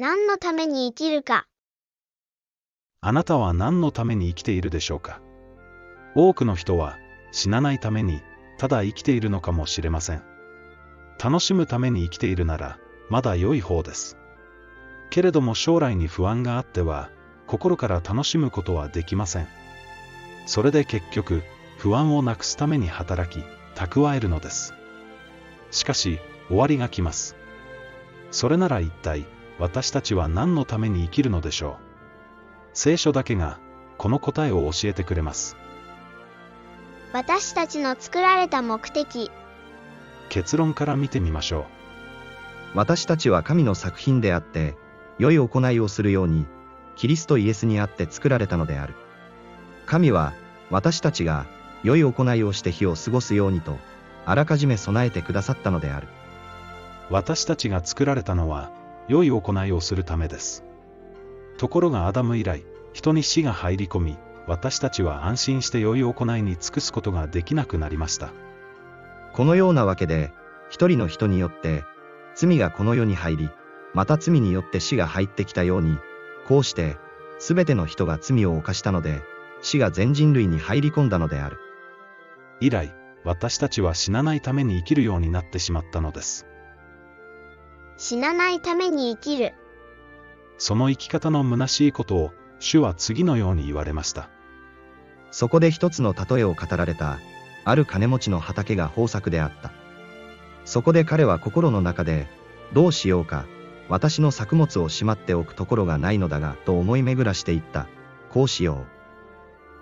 何のために生きるか。あなたは何のために生きているでしょうか多くの人は死なないためにただ生きているのかもしれません。楽しむために生きているならまだ良い方です。けれども将来に不安があっては心から楽しむことはできません。それで結局不安をなくすために働き蓄えるのです。しかし終わりが来ます。それなら一体私たちは何のために生きるのでしょう？聖書だけがこの答えを教えてくれます。私たちの作られた目的結論から見てみましょう。私たちは神の作品であって、良い行いをするように、キリストイエスにあって作られたのである。神は、私たちが、良い行いをして日を過ごすようにと、あらかじめ備えてくださったのである。私たちが作られたのは、良い行いをするためです。ところがアダム以来、人に死が入り込み、私たちは安心して良い行いに尽くすことができなくなりました。このようなわけで、一人の人によって、罪がこの世に入り、また罪によって死が入ってきたように、こうして、すべての人が罪を犯したので、死が全人類に入り込んだのである。以来、私たちは死なないために生きるようになってしまったのです。死なないために生きる。その生き方の虚しいことを、主は次のように言われました。そこで一つの例えを語られた、ある金持ちの畑が豊作であった。そこで彼は心の中で、どうしようか、私の作物をしまっておくところがないのだが、と思い巡らしていった。こうしよ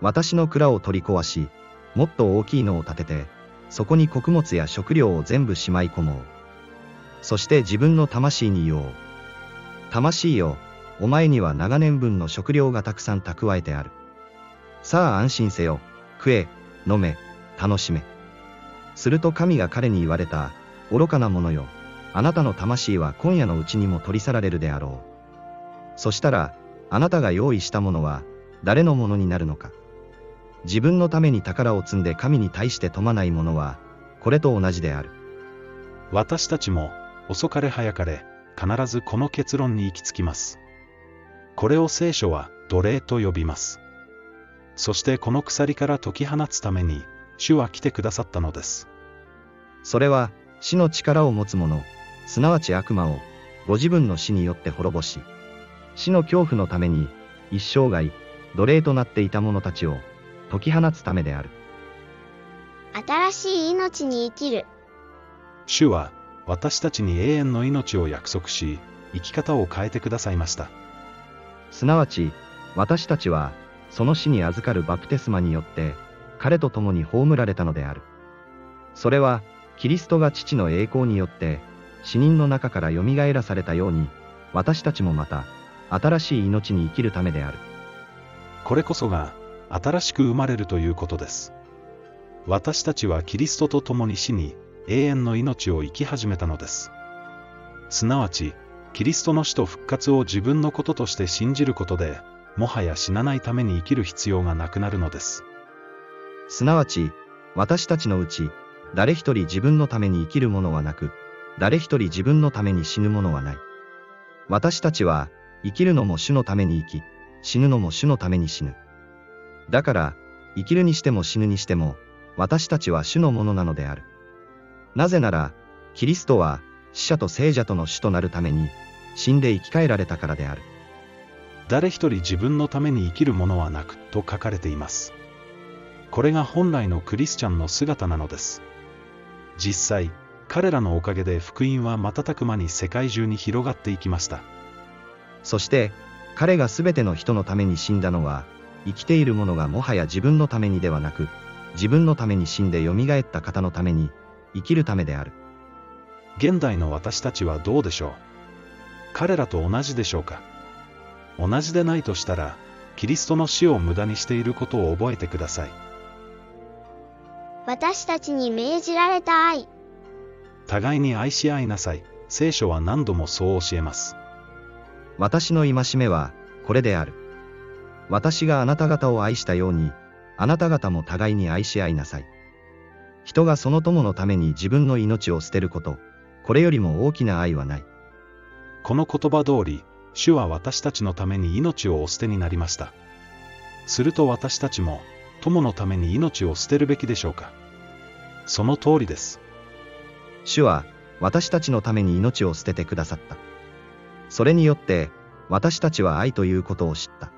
う。私の蔵を取り壊し、もっと大きいのを建てて、そこに穀物や食料を全部しまい込もう。そして自分の魂に言おう。魂よ、お前には長年分の食料がたくさん蓄えてある。さあ安心せよ、食え、飲め、楽しめ。すると神が彼に言われた、愚かな者よ、あなたの魂は今夜のうちにも取り去られるであろう。そしたら、あなたが用意したものは、誰のものになるのか。自分のために宝を積んで神に対して富まない者は、これと同じである。私たちも、遅かれ早かれ、必ずこの結論に行き着きます。これを聖書は奴隷と呼びます。そしてこの鎖から解き放つために、主は来てくださったのです。それは、死の力を持つ者、すなわち悪魔を、ご自分の死によって滅ぼし、死の恐怖のために、一生涯、奴隷となっていた者たちを、解き放つためである。新しい命に生きる。主は、私たちに永遠の命を約束し、生き方を変えてくださいました。すなわち、私たちは、その死に預かるバプテスマによって、彼と共に葬られたのである。それは、キリストが父の栄光によって、死人の中から蘇らされたように、私たちもまた、新しい命に生きるためである。これこそが、新しく生まれるということです。私たちはキリストと共に死に、永遠の命を生き始めたのです。すなわち、キリストの死と復活を自分のこととして信じることで、もはや死なないために生きる必要がなくなるのです。すなわち、私たちのうち、誰一人自分のために生きる者はなく、誰一人自分のために死ぬ者はない。私たちは、生きるのも主のために生き、死ぬのも主のために死ぬ。だから、生きるにしても死ぬにしても、私たちは主のものなのである。なぜなら、キリストは、死者と聖者との主となるために、死んで生き返られたからである。誰一人自分のために生きるものはなく、と書かれています。これが本来のクリスチャンの姿なのです。実際、彼らのおかげで福音は瞬く間に世界中に広がっていきました。そして、彼が全ての人のために死んだのは、生きている者がもはや自分のためにではなく、自分のために死んで蘇った方のために、生きるためである。現代の私たちはどうでしょう？彼らと同じでしょうか？同じでないとしたら、キリストの死を無駄にしていることを覚えてください。私たちに命じられた愛。互いに愛し合いなさい。聖書は何度もそう教えます。私の戒めは、これである。私があなた方を愛したように、あなた方も互いに愛し合いなさい。人がその友のために自分の命を捨てること、これよりも大きな愛はない。この言葉通り、主は私たちのために命をお捨てになりました。すると私たちも、友のために命を捨てるべきでしょうか。その通りです。主は、私たちのために命を捨ててくださった。それによって、私たちは愛ということを知った。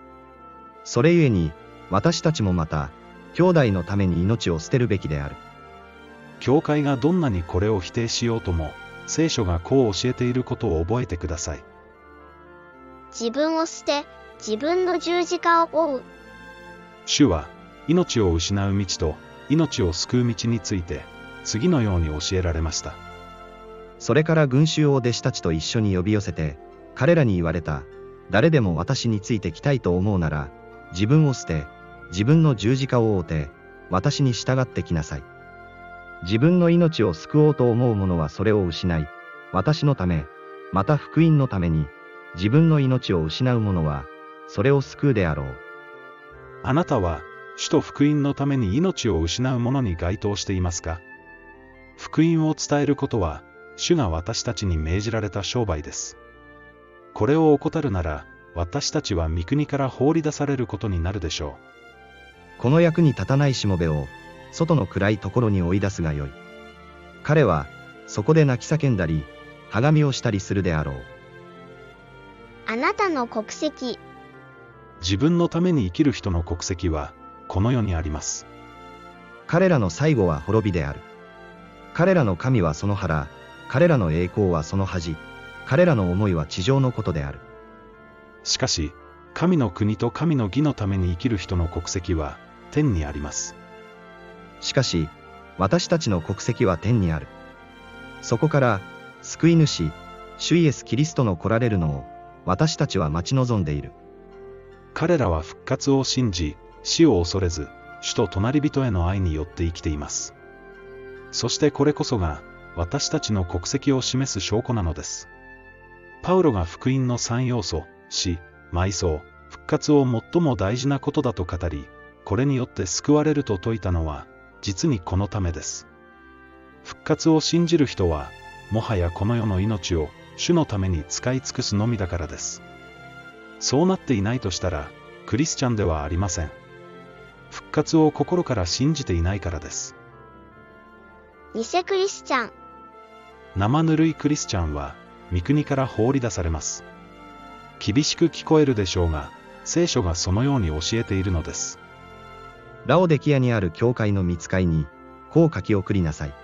それゆえに、私たちもまた、兄弟のために命を捨てるべきである。教会がどんなにこれを否定しようとも、聖書がこう教えていることを覚えてください。自分を捨て、自分の十字架を追う。主は、命を失う道と、命を救う道について、次のように教えられました。それから群衆を弟子たちと一緒に呼び寄せて、彼らに言われた。誰でも私についてきたいと思うなら、自分を捨て、自分の十字架を追うて、私に従ってきなさい。自分の命を救おうと思う者はそれを失い、私のため、また福音のために、自分の命を失う者は、それを救うであろう。あなたは、主と福音のために命を失う者に該当していますか？福音を伝えることは、主が私たちに命じられた商売です。これを怠るなら、私たちは三国から放り出されることになるでしょう。この役に立たないしもべを、外の暗いところに追い出すがよい。彼は、そこで泣き叫んだり、はがみをしたりするであろう。あなたの国籍。自分のために生きる人の国籍は、この世にあります。彼らの最後は滅びである。彼らの神はその腹、彼らの栄光はその恥、彼らの思いは地上のことである。しかし、神の国と神の義のために生きる人の国籍は、天にあります。しかし、私たちの国籍は天にある。そこから、救い主、主イエス・キリストの来られるのを、私たちは待ち望んでいる。彼らは復活を信じ、死を恐れず、主と隣人への愛によって生きています。そしてこれこそが、私たちの国籍を示す証拠なのです。パウロが福音の三要素、死、埋葬、復活を最も大事なことだと語り、これによって救われると説いたのは、実にこのためです。復活を信じる人は、もはやこの世の命を主のために使い尽くすのみだからです。そうなっていないとしたら、クリスチャンではありません。復活を心から信じていないからです。偽クリスチャン。生ぬるいクリスチャンは、三国から放り出されます。厳しく聞こえるでしょうが、聖書がそのように教えているのです。ラオデキアにある教会の見つかいに、こう書き送りなさい。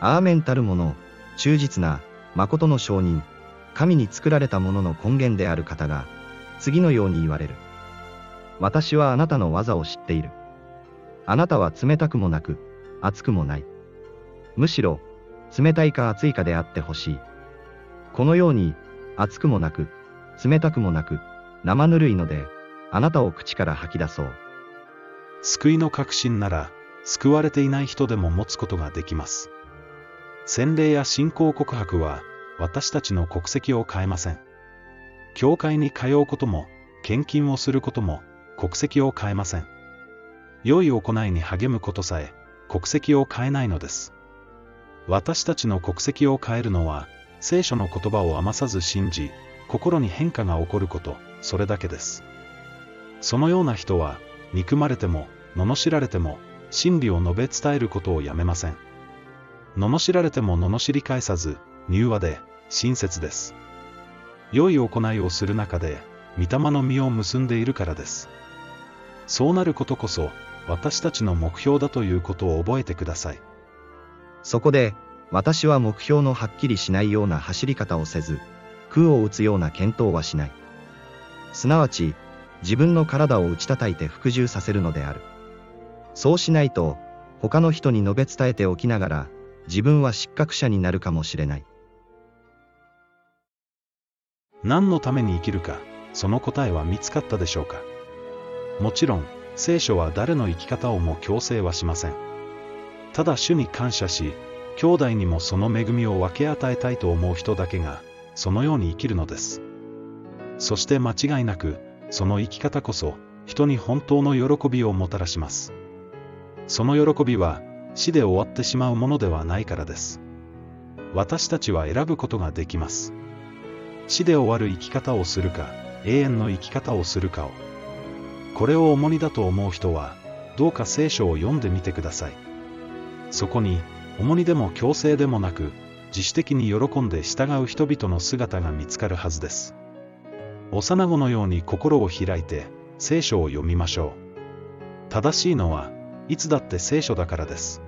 アーメンたる者、忠実な、誠の証人、神に作られたものの根源である方が、次のように言われる。私はあなたの技を知っている。あなたは冷たくもなく、熱くもない。むしろ、冷たいか熱いかであってほしい。このように、熱くもなく、冷たくもなく、生ぬるいので、あなたを口から吐き出そう。救いの確信なら、救われていない人でも持つことができます。洗礼や信仰告白は、私たちの国籍を変えません。教会に通うことも、献金をすることも、国籍を変えません。良い行いに励むことさえ、国籍を変えないのです。私たちの国籍を変えるのは、聖書の言葉を余さず信じ、心に変化が起こること、それだけです。そのような人は、憎まれても、罵られても、真理を述べ伝えることをやめません。罵られても罵り返さず、柔和で、親切です。良い行いをする中で、御霊の実を結んでいるからです。そうなることこそ、私たちの目標だということを覚えてください。そこで、私は目標のはっきりしないような走り方をせず、空を打つような検討はしない。すなわち、自分の体を打ち叩いて服従させるのである。そうしないと、他の人に述べ伝えておきながら、自分は失格者になるかもしれない。何のために生きるか、その答えは見つかったでしょうか。もちろん、聖書は誰の生き方をも強制はしません。ただ主に感謝し、兄弟にもその恵みを分け与えたいと思う人だけが、そのように生きるのです。そして間違いなく、その生き方こそ、人に本当の喜びをもたらします。その喜びは、死で終わってしまうものではないからです。私たちは選ぶことができます。死で終わる生き方をするか、永遠の生き方をするかを。これを重荷だと思う人は、どうか聖書を読んでみてください。そこに、重荷でも強制でもなく、自主的に喜んで従う人々の姿が見つかるはずです。幼子のように心を開いて、聖書を読みましょう。正しいのは、いつだって聖書だからです。